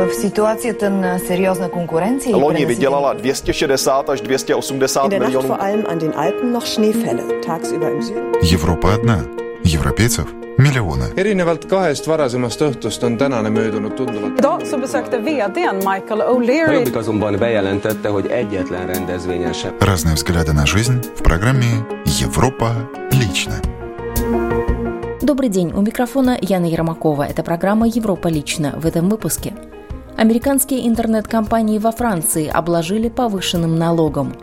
В на сериозна конкуренция Loni vydělala 260 až 280 In der Nacht milionů. vor allem an den Alpen noch Schneefälle. Tagsüber im Süden. Европа одна. Европейцев миллионы. erinevalt kahest varasemast õhtust on tänane möödunud tunduvalt Idag så besökte vdn Michael O'Leary Jobbik azonban bejelentette, hogy egyetlen rendezvényen sem Разные взгляды на жизнь в программе «Европа лично». Добрый день, у микрофона Яна Ермакова. Это программа «Европа лично» в этом выпуске. Американские интернет-компании во Франции обложили повышенным налогом.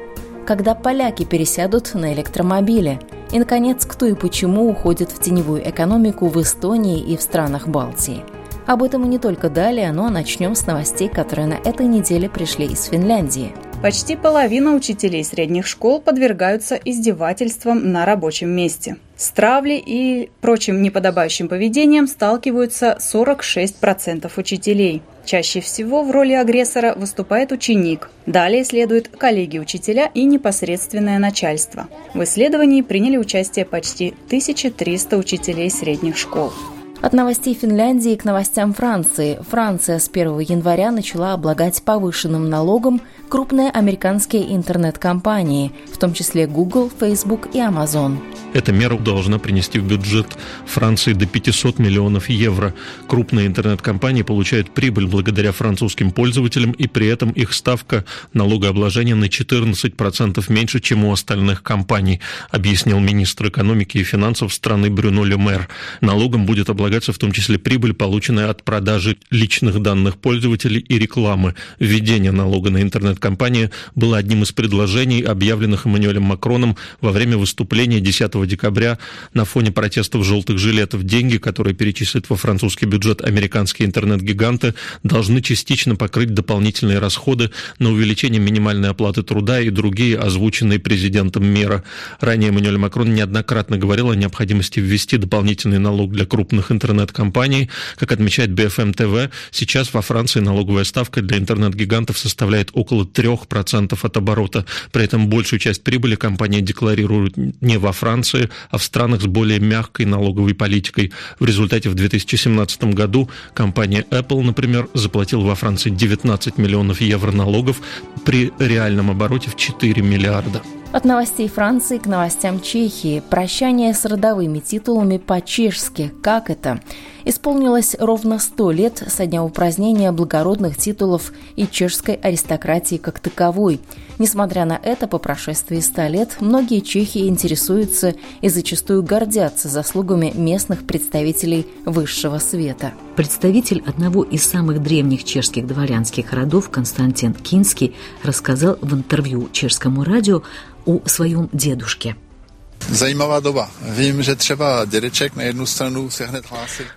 Когда поляки пересядут на электромобили. И, наконец, кто и почему уходит в теневую экономику в Эстонии и в странах Балтии. Об этом и не только далее, но начнем с новостей, которые на этой неделе пришли из Финляндии – Почти половина учителей средних школ подвергаются издевательствам на рабочем месте. С травлей и прочим неподобающим поведением сталкиваются 46% учителей. Чаще всего в роли агрессора выступает ученик. Далее следуют коллеги-учителя и непосредственное начальство. В исследовании приняли участие почти 1300 учителей средних школ. От новостей Финляндии к новостям Франции. Франция с 1 января начала облагать повышенным налогом крупные американские интернет-компании, в том числе Google, Facebook и Amazon. Эта мера должна принести в бюджет Франции до 500 миллионов евро. Крупные интернет-компании получают прибыль благодаря французским пользователям, и при этом их ставка налогообложения на 14% меньше, чем у остальных компаний, объяснил министр экономики и финансов страны Брюно Лемер. Налогом будет облагаться в том числе прибыль, полученная от продажи личных данных пользователей и рекламы. Введение налога на интернет-компании было одним из предложений, объявленных Эммануэлем Макроном во время выступления 10 декабря на фоне протестов желтых жилетов. Деньги, которые перечислят во французский бюджет американские интернет-гиганты, должны частично покрыть дополнительные расходы на увеличение минимальной оплаты труда и другие озвученные президентом меры. Ранее Эммануэль Макрон неоднократно говорил о необходимости ввести дополнительный налог для крупных интернет-компаний. Как отмечает BFM TV, сейчас во Франции налоговая ставка для интернет-гигантов составляет около 3% от оборота. При этом большую часть прибыли компании декларируют не во Франции, а в странах с более мягкой налоговой политикой. В результате в 2017 году компания Apple, например, заплатила во Франции 19 миллионов евро налогов при реальном обороте в 4 миллиарда. От новостей Франции к новостям Чехии. Прощание с родовыми титулами по-чешски. Как это? Исполнилось ровно сто лет со дня упразднения благородных титулов и чешской аристократии как таковой. Несмотря на это, по прошествии ста лет многие чехи интересуются и зачастую гордятся заслугами местных представителей высшего света. Представитель одного из самых древних чешских дворянских родов Константин Кинский рассказал в интервью чешскому радио о своем дедушке – Заjímavá доба. Vím, že třeba dědeček на jednu страну se hned.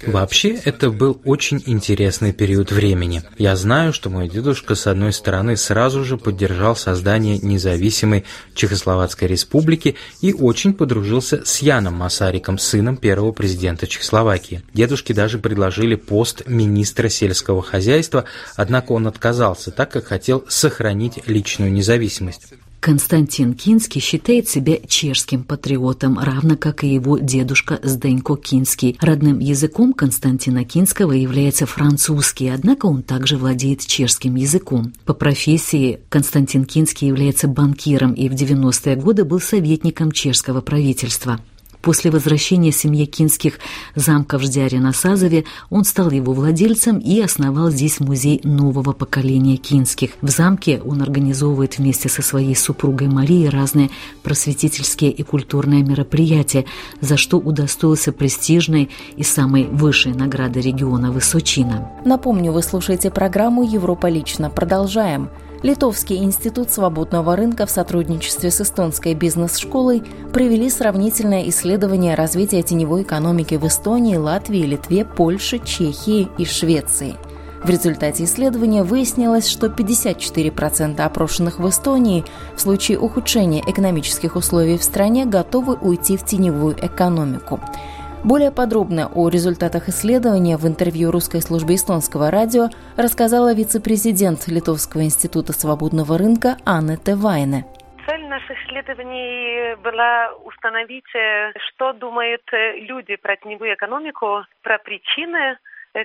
Вообще, это был очень интересный период времени. Я знаю, что мой дедушка, с одной стороны, сразу же поддержал создание независимой Чехословацкой республики и очень подружился с Яном Масариком, сыном первого президента Чехословакии. Дедушке даже предложили пост министра сельского хозяйства, однако он отказался, так как хотел сохранить личную независимость. Константин Кинский считает себя чешским патриотом, равно как и его дедушка Сденько Кинский. Родным языком Константина Кинского является французский, однако он также владеет чешским языком. По профессии Константин Кинский является банкиром и в 90-е годы был советником чешского правительства. После возвращения семьи Кинских замка в Ждяре на Сазове он стал его владельцем и основал здесь музей нового поколения Кинских. В замке он организовывает вместе со своей супругой Марией разные просветительские и культурные мероприятия, за что удостоился престижной и самой высшей награды региона Высочина. Напомню, вы слушаете программу «Европа лично». Продолжаем. Литовский институт свободного рынка в сотрудничестве с эстонской бизнес-школой провели сравнительное исследование развития теневой экономики в Эстонии, Латвии, Литве, Польше, Чехии и Швеции. В результате исследования выяснилось, что 54% опрошенных в Эстонии в случае ухудшения экономических условий в стране готовы уйти в теневую экономику. Более подробно о результатах исследования в интервью русской службе эстонского радио рассказала вице-президент Литовского института свободного рынка Анна Тевайне. Цель наших исследований была установить, что думают люди про теневую экономику, про причины,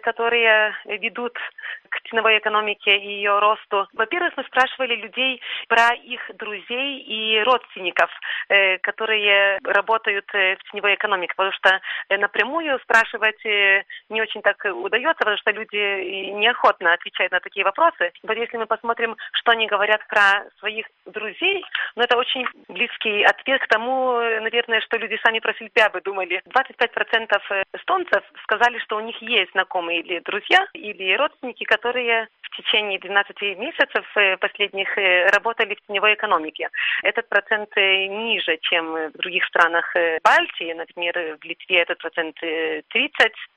которые ведут к ценовой экономике и ее росту. Во-первых, мы спрашивали людей про их друзей и родственников, э, которые работают э, в теневой экономике, потому что э, напрямую спрашивать не очень так удается, потому что люди неохотно отвечают на такие вопросы. Вот если мы посмотрим, что они говорят про своих друзей, ну это очень близкий ответ к тому, наверное, что люди сами про себя бы думали. 25% эстонцев сказали, что у них есть знакомые или друзья, или родственники, которые в течение 12 месяцев э, последних э, работали в теневой экономике. Этот процент э, ниже, чем в других странах Балтии. Например, в Литве этот процент 30,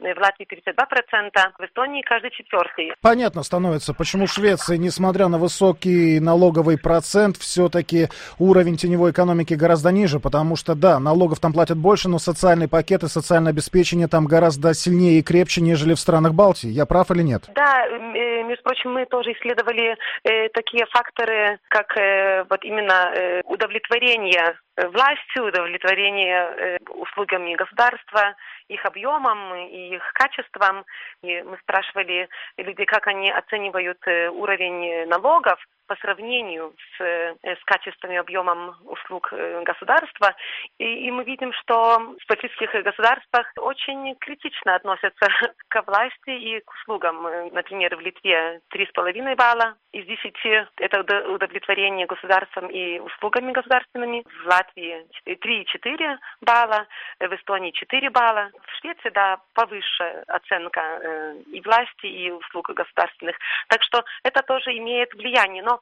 в Латвии 32 процента, в Эстонии каждый четвертый. Понятно становится, почему в Швеции, несмотря на высокий налоговый процент, все-таки уровень теневой экономики гораздо ниже, потому что, да, налогов там платят больше, но социальный пакет и социальное обеспечение там гораздо сильнее и крепче, нежели в странах Балтии. Я прав или нет? Да, между прочим, мы тоже исследовали э, такие факторы, как э, вот именно э, удовлетворение властью, удовлетворение э, услугами государства, их объемом и их качеством. И мы спрашивали людей, как они оценивают э, уровень налогов по сравнению с, э, с качеством и объемом услуг государства. И, и мы видим, что в балтийских государствах очень критично относятся к власти и к услугам. Например, в Литве 3,5 балла из 10 – это удовлетворение государством и услугами государственными. В Латвии 3,4 балла, в Эстонии 4 балла. В Швеции, да, повыше оценка э, и власти, и услуг государственных. Так что это тоже имеет влияние. Но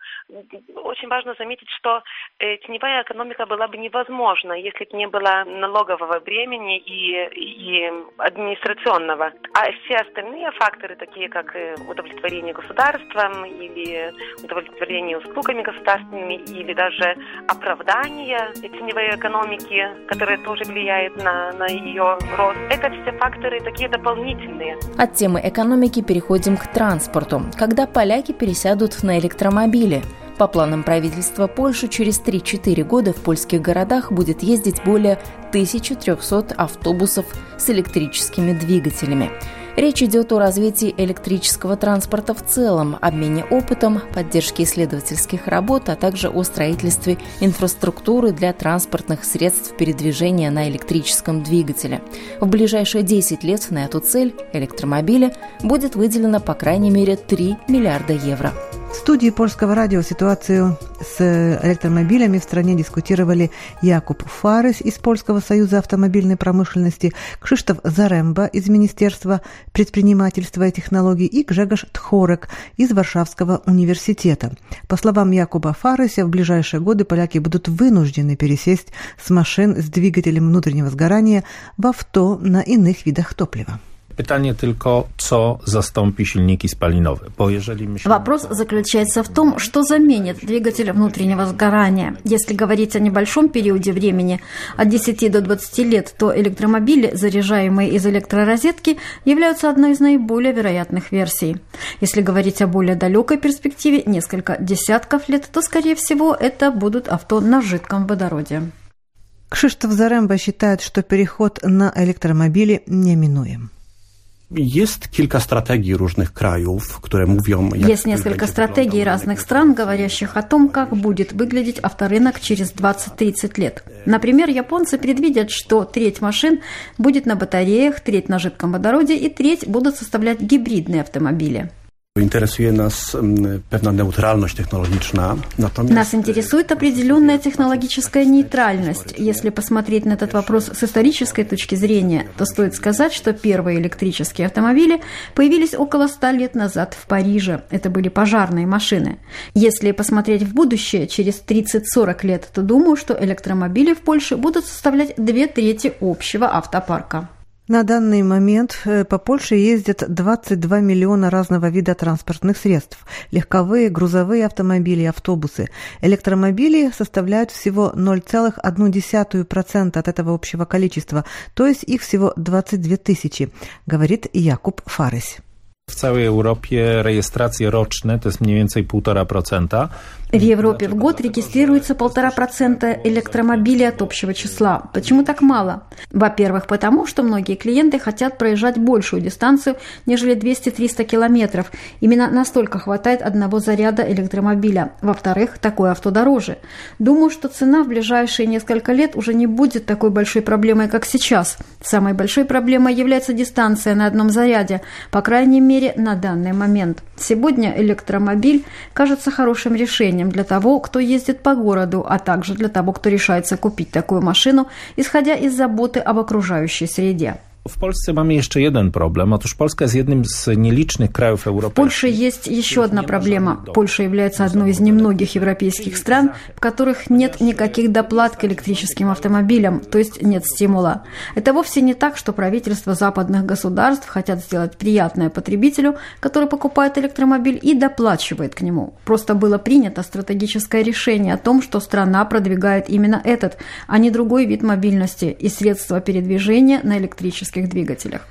очень важно заметить, что э, теневая экономика была бы невозможна, если бы не было налогового бремени и, и администрационного. А все остальные факторы, такие как э, удовлетворение государством или удовлетворение услугами государственными или даже оправдание теневой экономики, которая тоже влияет на, на ее рост, это все факторы такие дополнительные. От темы экономики переходим к транспорту. Когда поляки пересядут на электромобили. По планам правительства Польши, через 3-4 года в польских городах будет ездить более 1300 автобусов с электрическими двигателями. Речь идет о развитии электрического транспорта в целом, обмене опытом, поддержке исследовательских работ, а также о строительстве инфраструктуры для транспортных средств передвижения на электрическом двигателе. В ближайшие 10 лет на эту цель электромобиля будет выделено по крайней мере 3 миллиарда евро. В студии польского радио ситуацию с электромобилями в стране дискутировали Якуб Фарес из Польского союза автомобильной промышленности, Кшиштоф Заремба из Министерства предпринимательства и технологий и Гжегош Тхорек из Варшавского университета. По словам Якуба Фареса, в ближайшие годы поляки будут вынуждены пересесть с машин с двигателем внутреннего сгорания в авто на иных видах топлива. Pytanie tylko, co zastąpi silniki spalinowe. Bo jeżeli myślimy... Вопрос заключается в том, что заменит двигатель внутреннего сгорания. Если говорить о небольшом периоде времени, от 10 до 20 лет, то электромобили, заряжаемые из электророзетки, являются одной из наиболее вероятных версий. Если говорить о более далекой перспективе, несколько десятков лет, то, скорее всего, это будут авто на жидком водороде. Кшиштоф Заремба считает, что переход на электромобили неминуем. Есть kilka стратегий różnych krajów, które mówią... Есть несколько стратегий разных стран, говорящих о том, как будет выглядеть авторынок через 20-30 лет. Например, японцы предвидят, что треть машин будет на батареях, треть на жидком водороде и треть будут составлять гибридные автомобили. Interesuje nas pewna neutralność technologiczna. Natomiast... Нас интересует определенная технологическая нейтральность. Если посмотреть на этот вопрос с исторической точки зрения, то стоит сказать, что первые электрические автомобили появились около ста лет назад в Париже. Это были пожарные машины. Если посмотреть в будущее, через 30-40 лет, то думаю, что электромобили в Польше будут составлять две трети общего автопарка. На данный момент э, по Польше ездят 22 миллиона разного вида транспортных средств. Легковые, грузовые автомобили, автобусы. Электромобили составляют всего 0,1% от этого общего количества, то есть их всего 22 тысячи, говорит Якуб Фарес. W całej Europie rejestracje roczne to jest mniej więcej 1,5%. В Европе в год регистрируется полтора процента электромобилей от общего числа. Почему так мало? Во-первых, потому что многие клиенты хотят проезжать большую дистанцию, нежели 200-300 километров. Именно настолько хватает одного заряда электромобиля. Во-вторых, такое авто дороже. Думаю, что цена в ближайшие несколько лет уже не будет такой большой проблемой, как сейчас. Самой большой проблемой является дистанция на одном заряде, по крайней мере, на данный момент. Сегодня электромобиль кажется хорошим решением для того, кто ездит по городу, а также для того, кто решается купить такую машину, исходя из заботы об окружающей среде. W Polsce mamy jeszcze jeden problem. Otóż Polska jest jednym z nielicznych krajów В europejskich. Польше есть еще одна проблема. Польша является одной из немногих европейских стран, в которых нет никаких доплат к электрическим автомобилям, то есть нет стимула. Это вовсе не так, что правительства западных государств хотят сделать приятное потребителю, который покупает электромобиль и доплачивает к нему. Просто было принято стратегическое решение о том, что страна продвигает именно этот, а не другой вид мобильности и средства передвижения на электрических двигателях.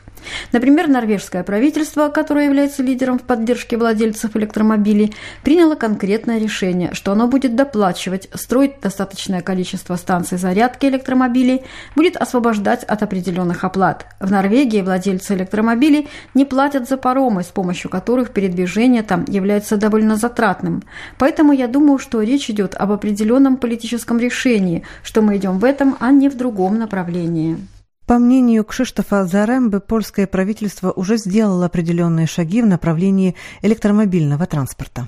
Например, норвежское правительство, которое является лидером в поддержке владельцев электромобилей, приняло конкретное решение, что оно будет доплачивать, строить достаточное количество станций зарядки электромобилей, будет освобождать от определенных оплат. В Норвегии владельцы электромобилей не платят за паромы, с помощью которых передвижение там является довольно затратным. Поэтому я думаю, что речь идет об определенном политическом решении, что мы идем в этом, а не в другом направлении. По мнению Кшиштофа Зарембы, польское правительство уже сделало определенные шаги в направлении электромобильного транспорта.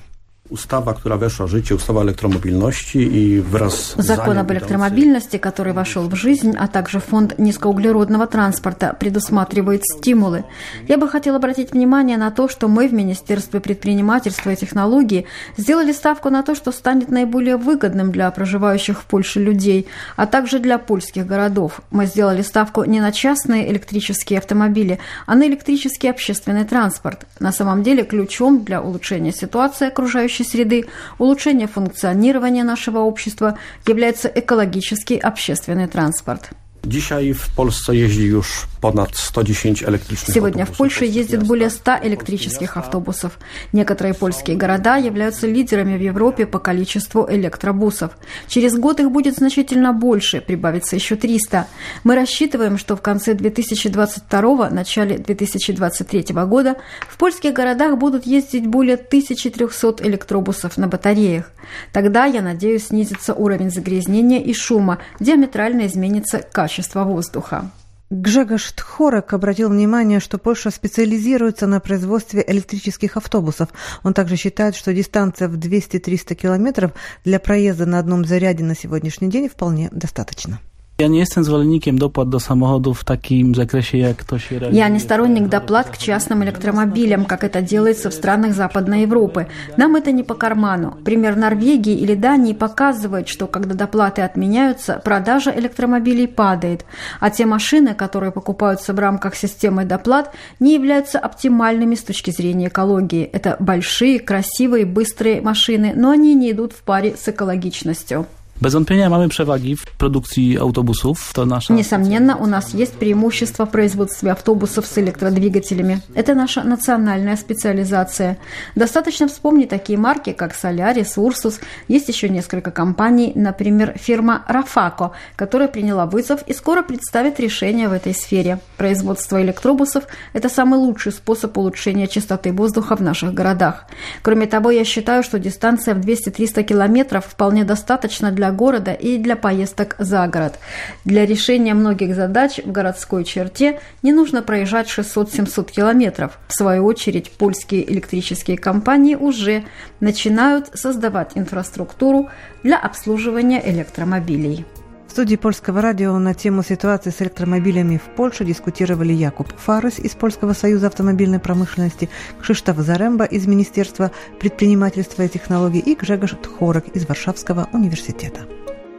Ustawa, która weszła w życie, ustawa elektromobilności i wraz z Закон об электромобильности, который вошел в жизнь, а также фонд низкоуглеродного транспорта предусматривает стимулы. Я бы хотел обратить внимание на то, что мы в Министерстве предпринимательства и технологий сделали ставку на то, что станет наиболее выгодным для проживающих в Польше людей, а также для польских городов. Мы сделали ставку не на частные электрические автомобили, а на электрический общественный транспорт. На самом деле ключом для улучшения ситуации окружающей среды, улучшения функционирования нашего общества является экологический общественный транспорт. Dzisiaj w Polsce jeździ już ponad 110 elektrycznych Сегодня в autobusów. Польше ездит более 100 электрических автобусов. Некоторые польские города являются лидерами в Европе по количеству электробусов. Через год их будет значительно больше, прибавится еще 300. Мы рассчитываем, что в конце 2022 начале 2023 года в польских городах будут ездить более 1300 электробусов на батареях. Тогда, я надеюсь, снизится уровень загрязнения и шума, диаметрально изменится качество воздуха. Гжегош Тхорек обратил внимание, что Польша специализируется на производстве электрических автобусов. Он также считает, что дистанция в 200-300 километров для проезда на одном заряде на сегодняшний день вполне достаточно. Ja nie jestem zwolennikiem dopłat do samochodów w takim zakresie, jak to się. Я не сторонник доплат к частным электромобилям, как это делается в странах Западной Европы. Нам это не по карману. Пример Норвегии или Дании показывает, что когда доплаты отменяются, продажа электромобилей падает, а те машины, которые покупаются в рамках системы доплат, не являются оптимальными с точки зрения экологии. Это большие, красивые, быстрые машины, но они не идут в паре с экологичностью. Bez wątpienia mamy przewagi w produkcji autobusów. To nasza Несомненно, у нас есть преимущество в производстве автобусов с электродвигателями. Это наша национальная специализация. Достаточно вспомнить такие марки, как Solaris, Ursus. Есть еще несколько компаний, например, фирма Rafaco, которая приняла вызов и скоро представит решение в этой сфере. Производство электробусов – это самый лучший способ улучшения чистоты воздуха в наших городах. Кроме того, я считаю, что дистанция в 200-300 километров вполне достаточно для города и для поездок за город. Для решения многих задач в городской черте не нужно проезжать 600-700 километров. В свою очередь, польские электрические компании уже начинают создавать инфраструктуру для обслуживания электромобилей. Студии Польского радио на тему ситуации с электромобилями в Польше дискутировали Якуб Фарес из Польского союза автомобильной промышленности, Кшиштоф Заремба из Министерства предпринимательства и технологий и Гжегош Тхорек из Варшавского университета.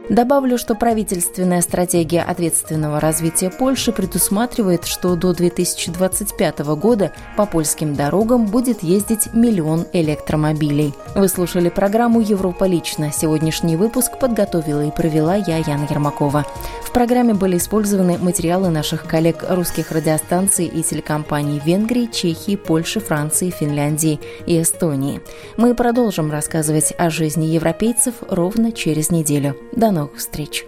Добавлю, что правительственная стратегия ответственного развития Польши предусматривает, что до 2025 года по польским дорогам будет ездить миллион электромобилей. Вы слушали программу «Европа лично». Сегодняшний выпуск подготовила и провела я, Яна Ермакова. В программе были использованы материалы наших коллег русских радиостанций и телекомпаний Венгрии, Чехии, Польши, Франции, Финляндии и Эстонии. Мы продолжим рассказывать о жизни европейцев ровно через неделю. До новых встреч!